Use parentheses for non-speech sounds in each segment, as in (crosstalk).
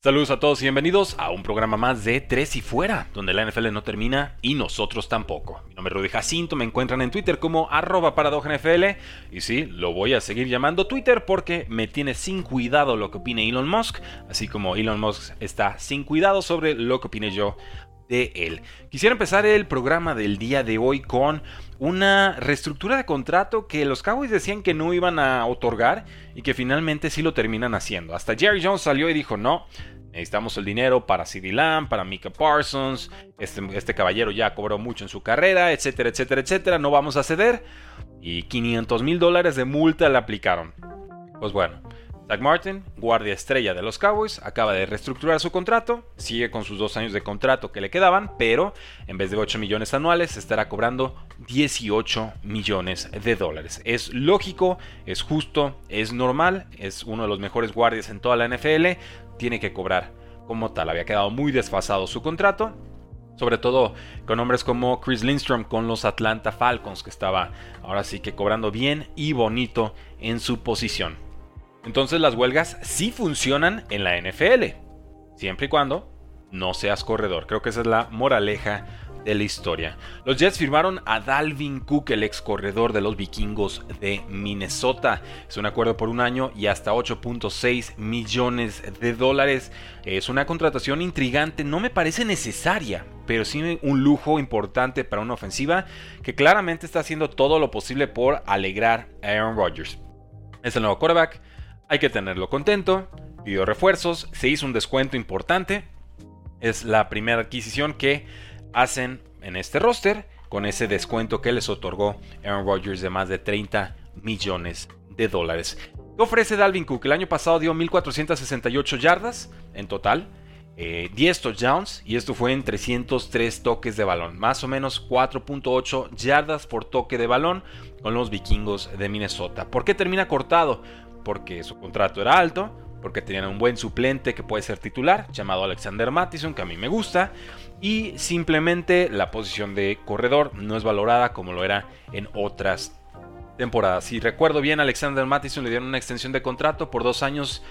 Saludos a todos y bienvenidos a un programa más de Tres y Fuera, donde la NFL no termina y nosotros tampoco. Mi nombre es Rudy Jacinto, me encuentran en Twitter como arroba NFL y sí, lo voy a seguir llamando Twitter porque me tiene sin cuidado lo que opine Elon Musk, así como Elon Musk está sin cuidado sobre lo que opine yo de él. Quisiera empezar el programa del día de hoy con una reestructura de contrato que los Cowboys decían que no iban a otorgar y que finalmente sí lo terminan haciendo. Hasta Jerry Jones salió y dijo, no, necesitamos el dinero para CD Lamb, para Mika Parsons, este, este caballero ya cobró mucho en su carrera, etcétera, etcétera, etcétera, no vamos a ceder. Y 500 mil dólares de multa le aplicaron. Pues bueno, Zach Martin, guardia estrella de los Cowboys, acaba de reestructurar su contrato, sigue con sus dos años de contrato que le quedaban, pero en vez de 8 millones anuales estará cobrando 18 millones de dólares. Es lógico, es justo, es normal, es uno de los mejores guardias en toda la NFL, tiene que cobrar como tal. Había quedado muy desfasado su contrato, sobre todo con hombres como Chris Lindstrom con los Atlanta Falcons, que estaba ahora sí que cobrando bien y bonito en su posición. Entonces las huelgas sí funcionan en la NFL, siempre y cuando no seas corredor. Creo que esa es la moraleja de la historia. Los Jets firmaron a Dalvin Cook, el ex corredor de los vikingos de Minnesota. Es un acuerdo por un año y hasta 8.6 millones de dólares. Es una contratación intrigante, no me parece necesaria, pero sí un lujo importante para una ofensiva que claramente está haciendo todo lo posible por alegrar a Aaron Rodgers. Es el nuevo quarterback hay que tenerlo contento, pidió refuerzos, se hizo un descuento importante. Es la primera adquisición que hacen en este roster con ese descuento que les otorgó Aaron Rodgers de más de 30 millones de dólares. ¿Qué ofrece Dalvin Cook? El año pasado dio 1.468 yardas en total, 10 eh, touchdowns y esto fue en 303 toques de balón, más o menos 4.8 yardas por toque de balón con los vikingos de Minnesota. ¿Por qué termina cortado? Porque su contrato era alto, porque tenían un buen suplente que puede ser titular, llamado Alexander Mattison, que a mí me gusta, y simplemente la posición de corredor no es valorada como lo era en otras temporadas. Si recuerdo bien, Alexander Mattison le dieron una extensión de contrato por dos años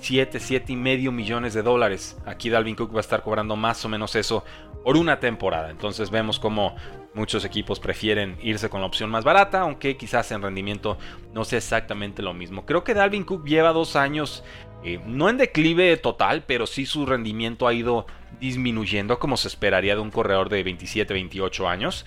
7, 7 y medio millones de dólares. Aquí Dalvin Cook va a estar cobrando más o menos eso por una temporada. Entonces vemos como muchos equipos prefieren irse con la opción más barata, aunque quizás en rendimiento no sea exactamente lo mismo. Creo que Dalvin Cook lleva dos años, eh, no en declive total, pero sí su rendimiento ha ido disminuyendo como se esperaría de un corredor de 27, 28 años.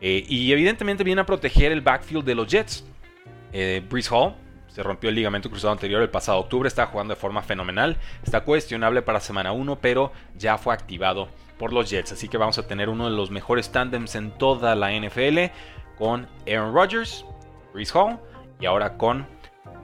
Eh, y evidentemente viene a proteger el backfield de los Jets. Eh, Hall se rompió el ligamento cruzado anterior el pasado octubre, está jugando de forma fenomenal. Está cuestionable para semana 1, pero ya fue activado por los Jets. Así que vamos a tener uno de los mejores tandems en toda la NFL con Aaron Rodgers, Brees Hall y ahora con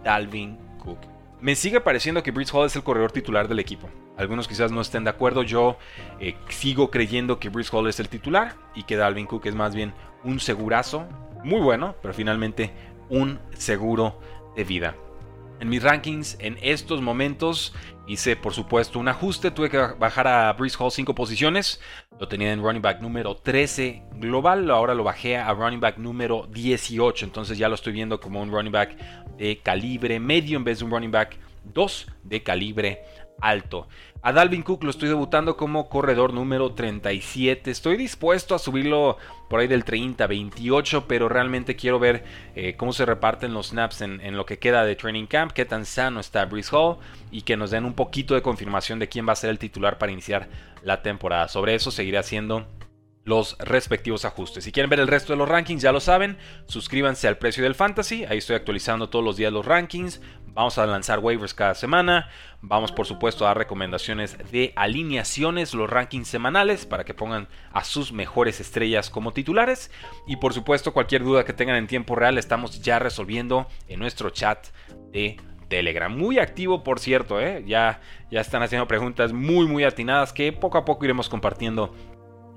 Dalvin Cook. Me sigue pareciendo que Brees Hall es el corredor titular del equipo. Algunos quizás no estén de acuerdo. Yo eh, sigo creyendo que Brees Hall es el titular y que Dalvin Cook es más bien un segurazo. Muy bueno, pero finalmente un seguro de vida. En mis rankings en estos momentos hice por supuesto un ajuste, tuve que bajar a Breeze Hall 5 posiciones, lo tenía en running back número 13 global, ahora lo bajé a running back número 18, entonces ya lo estoy viendo como un running back de calibre medio en vez de un running back 2 de calibre alto. A Dalvin Cook lo estoy debutando como corredor número 37. Estoy dispuesto a subirlo por ahí del 30, 28, pero realmente quiero ver eh, cómo se reparten los snaps en, lo que queda de training camp, qué tan sano está Breeze Hall y que nos den un poquito de confirmación de quién va a ser el titular para iniciar la temporada. Sobre eso seguiré haciendo los respectivos ajustes. Si quieren ver el resto de los rankings, ya lo saben, suscríbanse al precio del fantasy, ahí estoy actualizando todos los días los rankings, vamos a lanzar waivers cada semana, vamos por supuesto a dar recomendaciones de alineaciones, los rankings semanales para que pongan a sus mejores estrellas como titulares y por supuesto cualquier duda que tengan en tiempo real estamos ya resolviendo en nuestro chat de Telegram. Muy activo, por cierto, ¿eh? ya, ya están haciendo preguntas muy, muy atinadas que poco a poco iremos compartiendo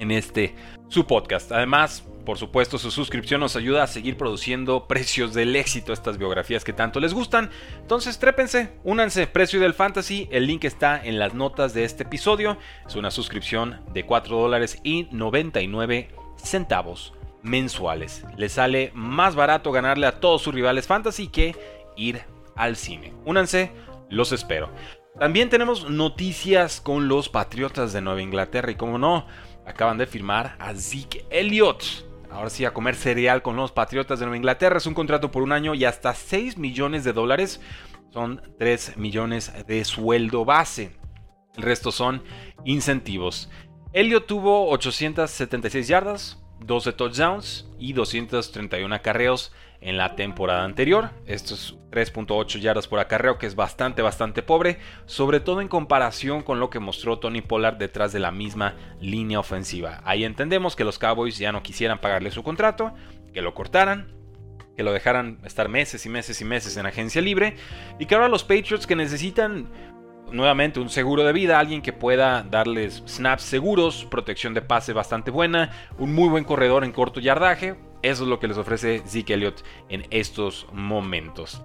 en este su podcast. Además, por supuesto, su suscripción nos ayuda a seguir produciendo precios del éxito, estas biografías que tanto les gustan. Entonces, trépense, únanse, precio del fantasy. El link está en las notas de este episodio. Es una suscripción de 4 dólares y 99 centavos mensuales. Les sale más barato ganarle a todos sus rivales fantasy que ir al cine. Únanse, los espero. También tenemos noticias con los Patriotas de Nueva Inglaterra y como no, acaban de firmar a Zeke Elliott. Ahora sí, a comer cereal con los Patriotas de Nueva Inglaterra. Es un contrato por un año y hasta 6 millones de dólares. Son 3 millones de sueldo base. El resto son incentivos. Elliott tuvo 876 yardas, 12 touchdowns y 231 acarreos en la temporada anterior. Esto es 3.8 yardas por acarreo, que es bastante, bastante pobre, sobre todo en comparación con lo que mostró Tony Pollard detrás de la misma línea ofensiva. Ahí entendemos que los Cowboys ya no quisieran pagarle su contrato, que lo cortaran, que lo dejaran estar meses y meses y meses en agencia libre, y que ahora los Patriots que necesitan nuevamente un seguro de vida, alguien que pueda darles snaps seguros, protección de pase bastante buena, un muy buen corredor en corto yardaje, eso es lo que les ofrece Zeke Elliott en estos momentos.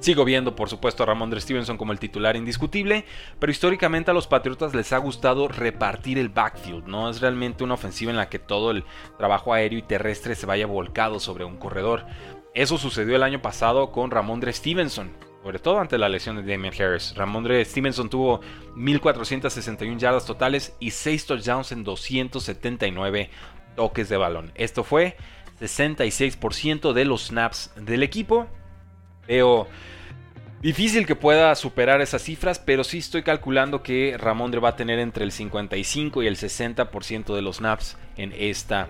Sigo viendo, por supuesto, a Ramondre Stevenson como el titular indiscutible, pero históricamente a los Patriotas les ha gustado repartir el backfield, no es realmente una ofensiva en la que todo el trabajo aéreo y terrestre se vaya volcado sobre un corredor. Eso sucedió el año pasado con Ramondre Stevenson, sobre todo ante la lesión de Damien Harris. Ramondre Stevenson tuvo 1461 yardas totales y 6 touchdowns en 279 toques de balón. Esto fue 66% de los snaps del equipo. Veo difícil que pueda superar esas cifras, pero sí estoy calculando que Ramondre va a tener entre el 55 y el 60% de los snaps en esta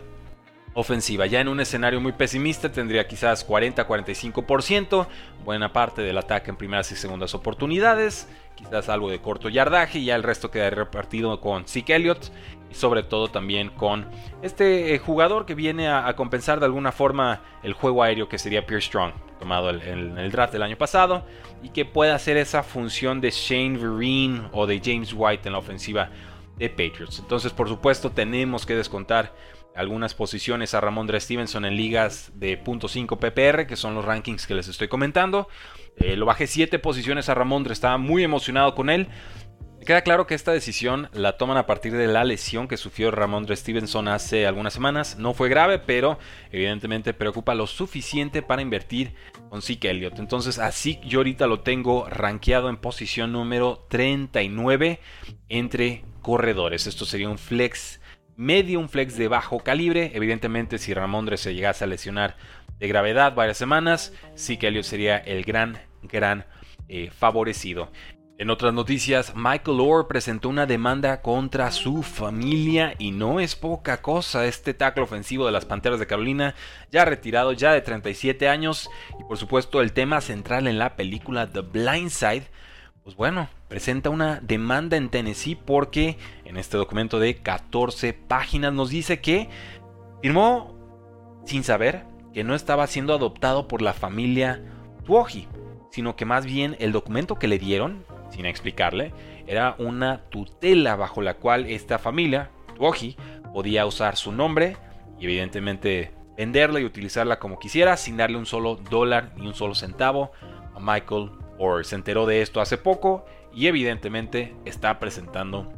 ofensiva. Ya en un escenario muy pesimista tendría quizás 40-45%, buena parte del ataque en primeras y segundas oportunidades, quizás algo de corto yardaje y ya el resto quedaría repartido con Zeke Elliott y sobre todo también con este eh, jugador que viene a, compensar de alguna forma el juego aéreo que sería Pierre Strong, tomado en el, draft del año pasado, y que pueda hacer esa función de Shane Vereen o de James White en la ofensiva de Patriots. Entonces, por supuesto, tenemos que descontar algunas posiciones a Ramondre Stevenson en ligas de .5 PPR, que son los rankings que les estoy comentando. Eh, lo bajé 7 posiciones a Ramondre, estaba muy emocionado con él. Queda claro que esta decisión la toman a partir de la lesión que sufrió Ramondre Stevenson hace algunas semanas. No fue grave, pero evidentemente preocupa lo suficiente para invertir con Zeke Elliott. Entonces, así yo ahorita lo tengo rankeado en posición número 39 entre corredores. Esto sería un flex medio, un flex de bajo calibre. Evidentemente, si Ramondre se llegase a lesionar de gravedad varias semanas, Zeke Elliott sería el gran, gran eh, favorecido. En otras noticias, Michael Orr presentó una demanda contra su familia y no es poca cosa. Este tackle ofensivo de las Panteras de Carolina, ya retirado, ya de 37 años. Y por supuesto el tema central en la película The Blind Side, pues bueno, presenta una demanda en Tennessee porque en este documento de 14 páginas nos dice que firmó sin saber que no estaba siendo adoptado por la familia Tuoji, sino que más bien el documento que le dieron sin explicarle, era una tutela bajo la cual esta familia, Tuoji, podía usar su nombre y evidentemente venderla y utilizarla como quisiera sin darle un solo dólar ni un solo centavo a Michael Orr. Se enteró de esto hace poco y evidentemente está presentando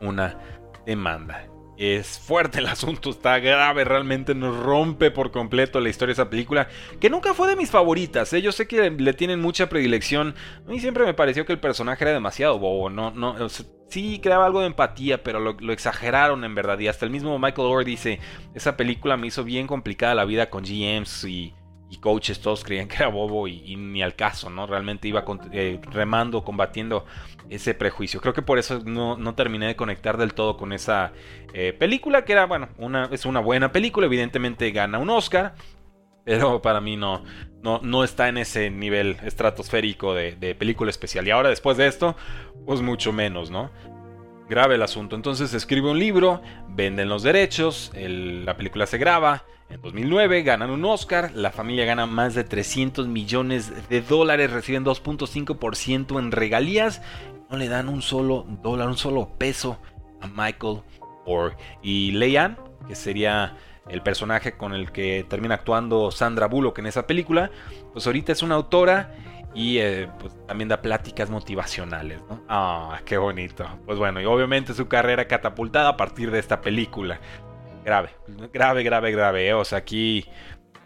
una demanda. Es fuerte el (laughs) asunto, está grave, realmente nos rompe por completo la historia de esa película, que nunca fue de mis favoritas, ¿eh? yo sé que le tienen mucha predilección, a mí siempre me pareció que el personaje era demasiado bobo, no, no, sí creaba algo de empatía, pero lo, lo, exageraron en verdad, y hasta el mismo Michael Orr dice, esa película me hizo bien complicada la vida con GMs y y coaches todos creían que era bobo y, ni al caso, ¿no? Realmente iba eh, remando, combatiendo ese prejuicio. Creo que por eso no, terminé de conectar del todo con esa eh, película, que era, bueno, una, es una buena película, evidentemente gana un Oscar, pero para mí no, no, no está en ese nivel estratosférico de, de película especial. Y ahora después de esto, pues mucho menos, ¿no? Grave el asunto. Entonces escribe un libro, venden los derechos, la película se graba. En 2009 ganan un Oscar, la familia gana más de 300 millones de dólares, reciben 2.5% en regalías, no le dan un solo dólar, un solo peso a Michael Orr. Y Leanne, que sería el personaje con el que termina actuando Sandra Bullock en esa película, pues ahorita es una autora y eh, pues, también da pláticas motivacionales, ¿no? Ah, qué bonito. Pues bueno, y obviamente su carrera catapultada a partir de esta película. Grave, grave, grave, grave. ¿eh? O sea, aquí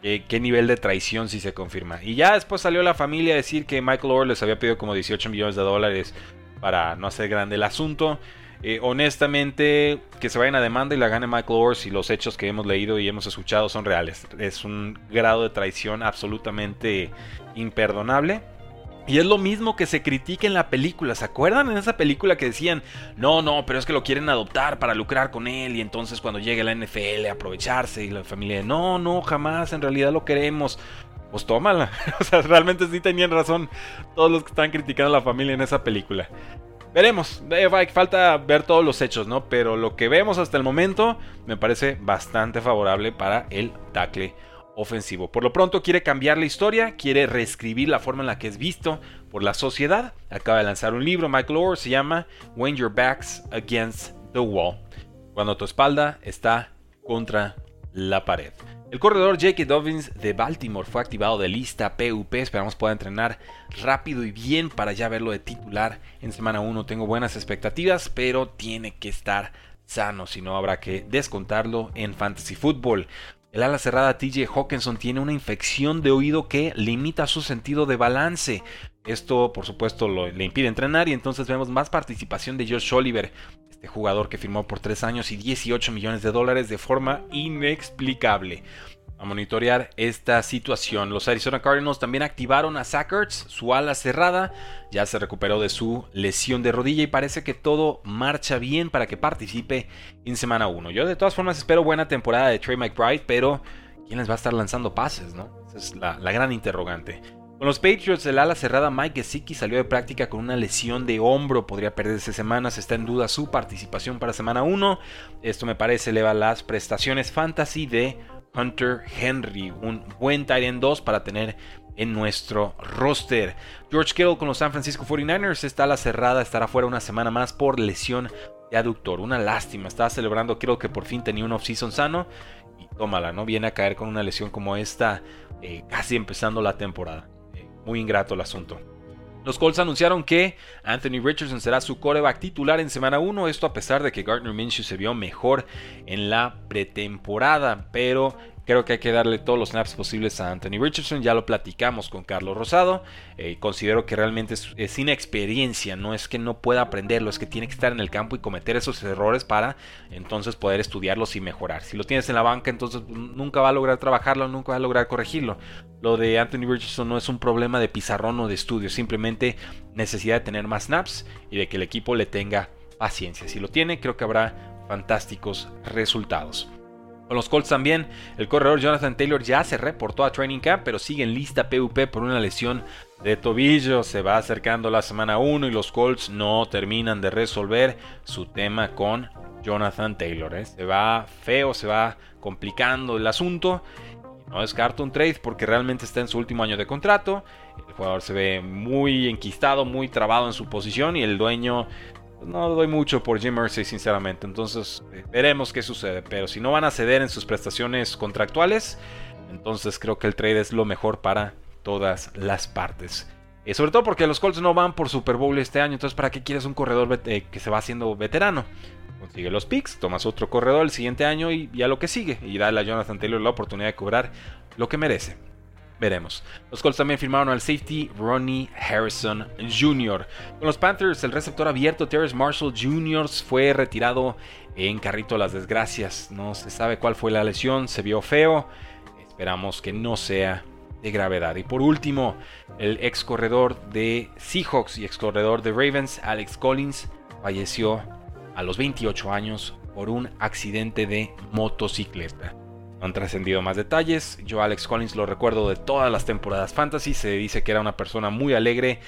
qué nivel de traición si se confirma. Y ya después salió la familia a decir que Michael Orr les había pedido como 18 millones de dólares para no hacer grande el asunto. Eh, honestamente, que se vayan a demanda y la gane Michael Ors y los hechos que hemos leído y hemos escuchado son reales. Es un grado de traición absolutamente imperdonable. Y es lo mismo que se critica en la película. ¿Se acuerdan en esa película que decían, no, no, pero es que lo quieren adoptar para lucrar con él y entonces cuando llegue la NFL aprovecharse y la familia, no, no, jamás, en realidad lo queremos. Pues tómala. (laughs) o sea, realmente sí tenían razón todos los que están criticando a la familia en esa película. Veremos, falta ver todos los hechos, ¿no? Pero lo que vemos hasta el momento me parece bastante favorable para el tackle ofensivo. Por lo pronto quiere cambiar la historia, quiere reescribir la forma en la que es visto por la sociedad. Acaba de lanzar un libro, Michael Orr, se llama When Your Back's Against the Wall. Cuando tu espalda está contra la pared. El corredor J.K. Dobbins de Baltimore fue activado de lista PUP. Esperamos pueda entrenar rápido y bien para ya verlo de titular en semana 1. Tengo buenas expectativas, pero tiene que estar sano, si no habrá que descontarlo en Fantasy Football. El ala cerrada TJ Hawkinson tiene una infección de oído que limita su sentido de balance. Esto, por supuesto, le impide entrenar y entonces vemos más participación de Josh Oliver, este jugador que firmó por 3 años y 18 millones de dólares de forma inexplicable. A monitorear esta situación, los Arizona Cardinals también activaron a Sackerts, su ala cerrada, ya se recuperó de su lesión de rodilla y parece que todo marcha bien para que participe en semana 1. Yo de todas formas espero buena temporada de Trey McBride, pero ¿quién les va a estar lanzando pases? No? Esa es la, la gran interrogante. Con los Patriots, el ala cerrada Mike Gesicki salió de práctica con una lesión de hombro, podría perderse semanas, está en duda su participación para semana 1. Esto me parece eleva las prestaciones fantasy de Hunter Henry, un buen tight end 2 para tener en nuestro roster. George Kittle con los San Francisco 49ers está a la cerrada, estará fuera una semana más por lesión de aductor. Una lástima, estaba celebrando creo que por fin tenía un off-season sano y tómala, ¿no? Viene a caer con una lesión como esta eh, casi empezando la temporada. Muy ingrato el asunto. Los Colts anunciaron que Anthony Richardson será su coreback titular en semana 1, esto a pesar de que Gardner Minshew se vio mejor en la pretemporada, pero Creo que hay que darle todos los snaps posibles a Anthony Richardson. Ya lo platicamos con Carlos Rosado. Eh, considero que realmente es, inexperiencia. No es que no pueda aprenderlo, es que tiene que estar en el campo y cometer esos errores para entonces poder estudiarlos y mejorar. Si lo tienes en la banca, entonces nunca va a lograr trabajarlo, nunca va a lograr corregirlo. Lo de Anthony Richardson no es un problema de pizarrón o de estudio, simplemente necesidad de tener más snaps y de que el equipo le tenga paciencia. Si lo tiene, creo que habrá fantásticos resultados. Con los Colts también, el corredor Jonathan Taylor ya se reportó a Training Camp, pero sigue en lista PUP por una lesión de tobillo. Se va acercando la semana 1 y los Colts no terminan de resolver su tema con Jonathan Taylor. ¿eh? Se va feo, se va complicando el asunto. No descarto un trade porque realmente está en su último año de contrato. El jugador se ve muy enquistado, muy trabado en su posición y el dueño no doy mucho por Jim Mercy, sinceramente. Entonces, eh, veremos qué sucede. Pero si no van a ceder en sus prestaciones contractuales, entonces creo que el trade es lo mejor para todas las partes. Eh, sobre todo porque los Colts no van por Super Bowl este año. Entonces, ¿para qué quieres un corredor eh, que se va haciendo veterano? Consigue los picks, tomas otro corredor el siguiente año y ya lo que sigue. Y dale a Jonathan Taylor la oportunidad de cobrar lo que merece. Veremos. Los Colts también firmaron al safety Ronnie Harrison Jr. Con los Panthers, el receptor abierto Terrence Marshall Jr. fue retirado en carrito a las desgracias. No se sabe cuál fue la lesión, se vio feo. Esperamos que no sea de gravedad. Y por último, el ex corredor de Seahawks y ex corredor de Ravens, Alex Collins, falleció a los 28 años por un accidente de motocicleta han trascendido más detalles. Yo Alex Collins lo recuerdo de todas las temporadas fantasy. Se dice que era una persona muy alegre,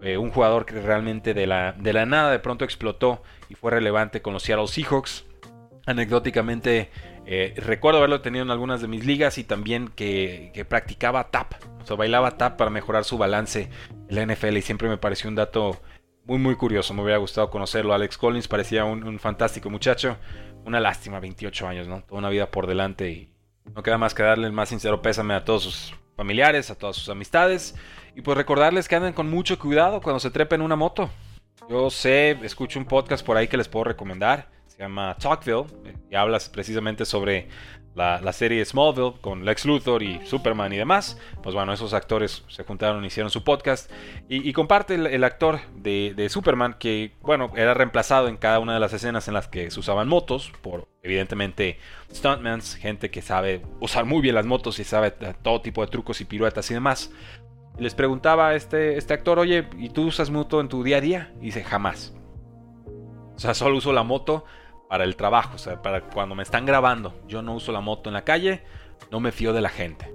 eh, un jugador que realmente de la, de la nada de pronto explotó y fue relevante con los Seattle Seahawks. Anecdóticamente eh, recuerdo haberlo tenido en algunas de mis ligas y también que, practicaba tap, o sea, bailaba tap para mejorar su balance en la NFL y siempre me pareció un dato muy muy curioso, me hubiera gustado conocerlo. Alex Collins parecía un, un fantástico muchacho, una lástima, 28 años, ¿no? Toda una vida por delante y no queda más que darle el más sincero pésame a todos sus familiares, a todas sus amistades. Y pues recordarles que anden con mucho cuidado cuando se trepen una moto. Yo sé, escucho un podcast por ahí que les puedo recomendar. Se llama Talkville, eh, y hablas precisamente sobre la, serie Smallville con Lex Luthor y Superman y demás. Pues bueno, esos actores se juntaron, hicieron su podcast. Y, comparte el, actor de, Superman que, bueno, era reemplazado en cada una de las escenas en las que se usaban motos por, evidentemente, stuntmans, gente que sabe usar muy bien las motos y sabe todo tipo de trucos y piruetas y demás. les preguntaba a este, este actor, oye, ¿y tú usas moto en tu día a día? Y dice, jamás. O sea, solo uso la moto para el trabajo, o sea, para cuando me están grabando. Yo no uso la moto en la calle, no me fío de la gente.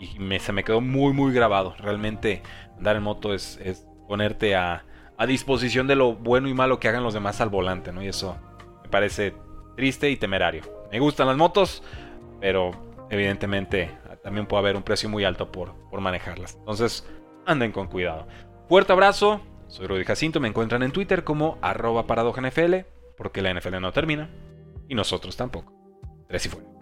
Y me, se me quedó muy, muy grabado. Realmente andar en moto es, ponerte a, a, disposición de lo bueno y malo que hagan los demás al volante, ¿no? Y eso me parece triste y temerario. Me gustan las motos, pero evidentemente también puede haber un precio muy alto por, por manejarlas. Entonces, anden con cuidado. Fuerte abrazo. Soy Rudy Jacinto, me encuentran en Twitter como arroba porque la NFL no termina y nosotros tampoco. Tres y fuera.